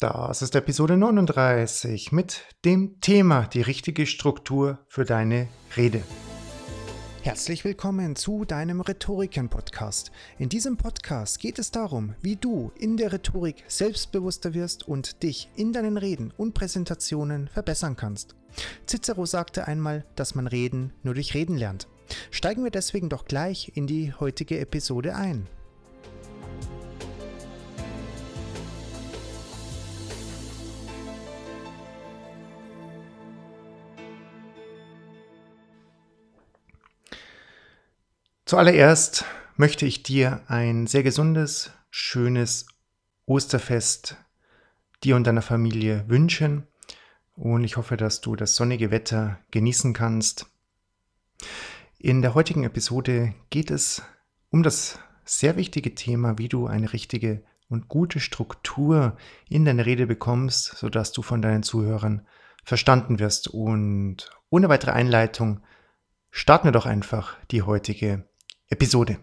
Das ist Episode 39 mit dem Thema die richtige Struktur für deine Rede. Herzlich willkommen zu deinem Rhetoriken-Podcast. In diesem Podcast geht es darum, wie du in der Rhetorik selbstbewusster wirst und dich in deinen Reden und Präsentationen verbessern kannst. Cicero sagte einmal, dass man Reden nur durch Reden lernt. Steigen wir deswegen doch gleich in die heutige Episode ein. Zuallererst möchte ich dir ein sehr gesundes, schönes Osterfest dir und deiner Familie wünschen und ich hoffe, dass du das sonnige Wetter genießen kannst. In der heutigen Episode geht es um das sehr wichtige Thema, wie du eine richtige und gute Struktur in deine Rede bekommst, sodass du von deinen Zuhörern verstanden wirst. Und ohne weitere Einleitung starten wir doch einfach die heutige Episode.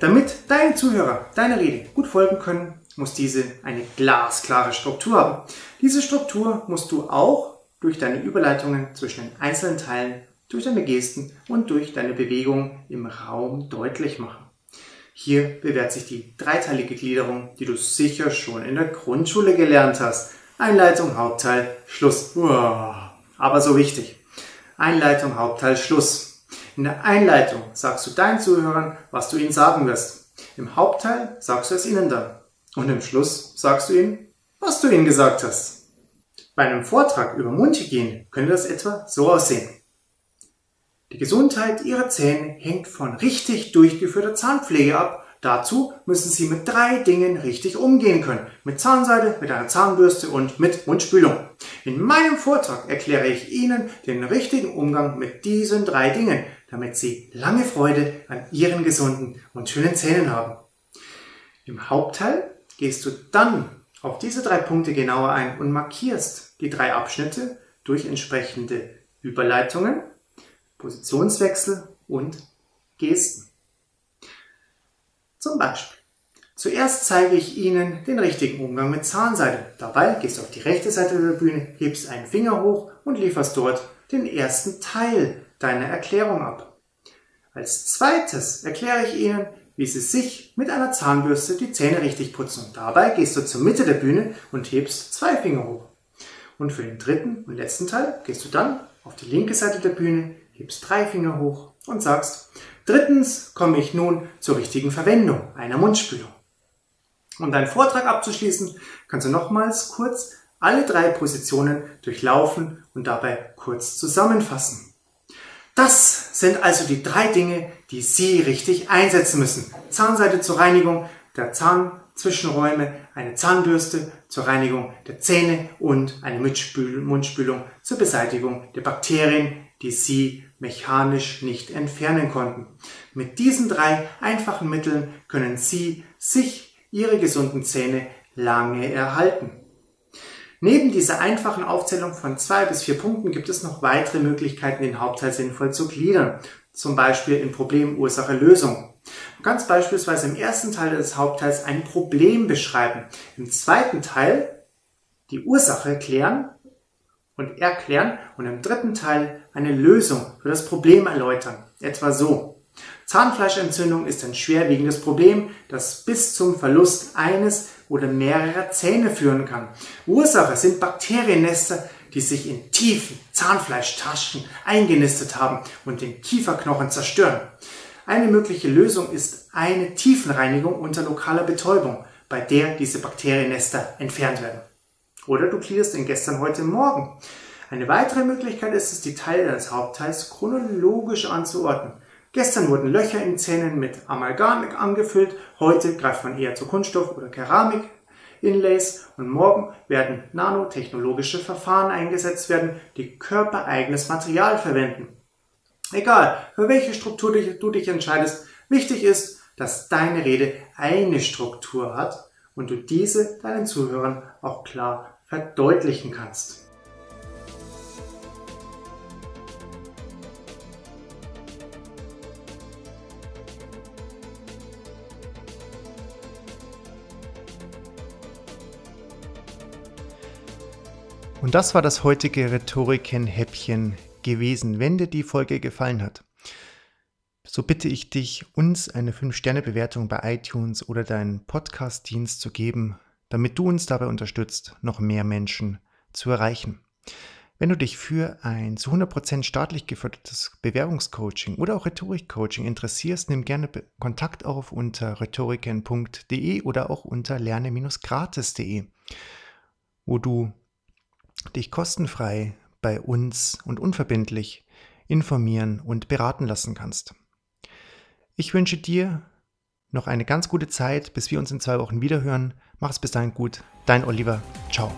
Damit deine Zuhörer deiner Rede gut folgen können, muss diese eine glasklare Struktur haben. Diese Struktur musst du auch durch deine Überleitungen zwischen den einzelnen Teilen durch deine Gesten und durch deine Bewegung im Raum deutlich machen. Hier bewährt sich die dreiteilige Gliederung, die du sicher schon in der Grundschule gelernt hast. Einleitung, Hauptteil, Schluss. Aber so wichtig. Einleitung, Hauptteil, Schluss. In der Einleitung sagst du deinen Zuhörern, was du ihnen sagen wirst. Im Hauptteil sagst du es ihnen dann. Und im Schluss sagst du ihnen, was du ihnen gesagt hast. Bei einem Vortrag über Mundhygiene könnte das etwa so aussehen. Die Gesundheit Ihrer Zähne hängt von richtig durchgeführter Zahnpflege ab. Dazu müssen Sie mit drei Dingen richtig umgehen können. Mit Zahnseide, mit einer Zahnbürste und mit Mundspülung. In meinem Vortrag erkläre ich Ihnen den richtigen Umgang mit diesen drei Dingen, damit Sie lange Freude an Ihren gesunden und schönen Zähnen haben. Im Hauptteil gehst du dann auf diese drei Punkte genauer ein und markierst die drei Abschnitte durch entsprechende Überleitungen Positionswechsel und Gesten. Zum Beispiel. Zuerst zeige ich Ihnen den richtigen Umgang mit Zahnseide. Dabei gehst du auf die rechte Seite der Bühne, hebst einen Finger hoch und lieferst dort den ersten Teil deiner Erklärung ab. Als zweites erkläre ich Ihnen, wie Sie sich mit einer Zahnbürste die Zähne richtig putzen. Und dabei gehst du zur Mitte der Bühne und hebst zwei Finger hoch. Und für den dritten und letzten Teil gehst du dann auf die linke Seite der Bühne, hebst drei Finger hoch und sagst, drittens komme ich nun zur richtigen Verwendung einer Mundspülung. Um deinen Vortrag abzuschließen, kannst du nochmals kurz alle drei Positionen durchlaufen und dabei kurz zusammenfassen. Das sind also die drei Dinge, die Sie richtig einsetzen müssen. Zahnseite zur Reinigung der Zahnzwischenräume, eine Zahnbürste zur Reinigung der Zähne und eine Mundspülung zur Beseitigung der Bakterien, die Sie mechanisch nicht entfernen konnten. Mit diesen drei einfachen Mitteln können Sie sich Ihre gesunden Zähne lange erhalten. Neben dieser einfachen Aufzählung von zwei bis vier Punkten gibt es noch weitere Möglichkeiten, den Hauptteil sinnvoll zu gliedern. Zum Beispiel in Problem, Ursache, Lösung. Ganz beispielsweise im ersten Teil des Hauptteils ein Problem beschreiben. Im zweiten Teil die Ursache klären und erklären und im dritten Teil eine Lösung für das Problem erläutern. Etwa so. Zahnfleischentzündung ist ein schwerwiegendes Problem, das bis zum Verlust eines oder mehrerer Zähne führen kann. Ursache sind Bakteriennester, die sich in tiefen Zahnfleischtaschen eingenistet haben und den Kieferknochen zerstören. Eine mögliche Lösung ist eine Tiefenreinigung unter lokaler Betäubung, bei der diese Bakteriennester entfernt werden. Oder du gliederst in gestern, heute, morgen. Eine weitere Möglichkeit ist es, die Teile des Hauptteils chronologisch anzuordnen. Gestern wurden Löcher in Zähnen mit Amalgam angefüllt, heute greift man eher zu Kunststoff oder Keramik Inlays und morgen werden nanotechnologische Verfahren eingesetzt werden, die körpereigenes Material verwenden. Egal, für welche Struktur du dich entscheidest, wichtig ist, dass deine Rede eine Struktur hat und du diese deinen Zuhörern auch klar verdeutlichen kannst. Und das war das heutige Rhetoriken-Häppchen gewesen. Wenn dir die Folge gefallen hat, so bitte ich dich, uns eine 5-Sterne-Bewertung bei iTunes oder deinen Podcast-Dienst zu geben, damit du uns dabei unterstützt, noch mehr Menschen zu erreichen. Wenn du dich für ein zu 100% staatlich gefördertes Bewerbungscoaching oder auch Rhetorik-Coaching interessierst, nimm gerne Kontakt auf unter rhetoriken.de oder auch unter lerne-gratis.de, wo du dich kostenfrei bei uns und unverbindlich informieren und beraten lassen kannst. Ich wünsche dir noch eine ganz gute Zeit, bis wir uns in zwei Wochen wiederhören. Mach es bis dahin gut. Dein Oliver. Ciao.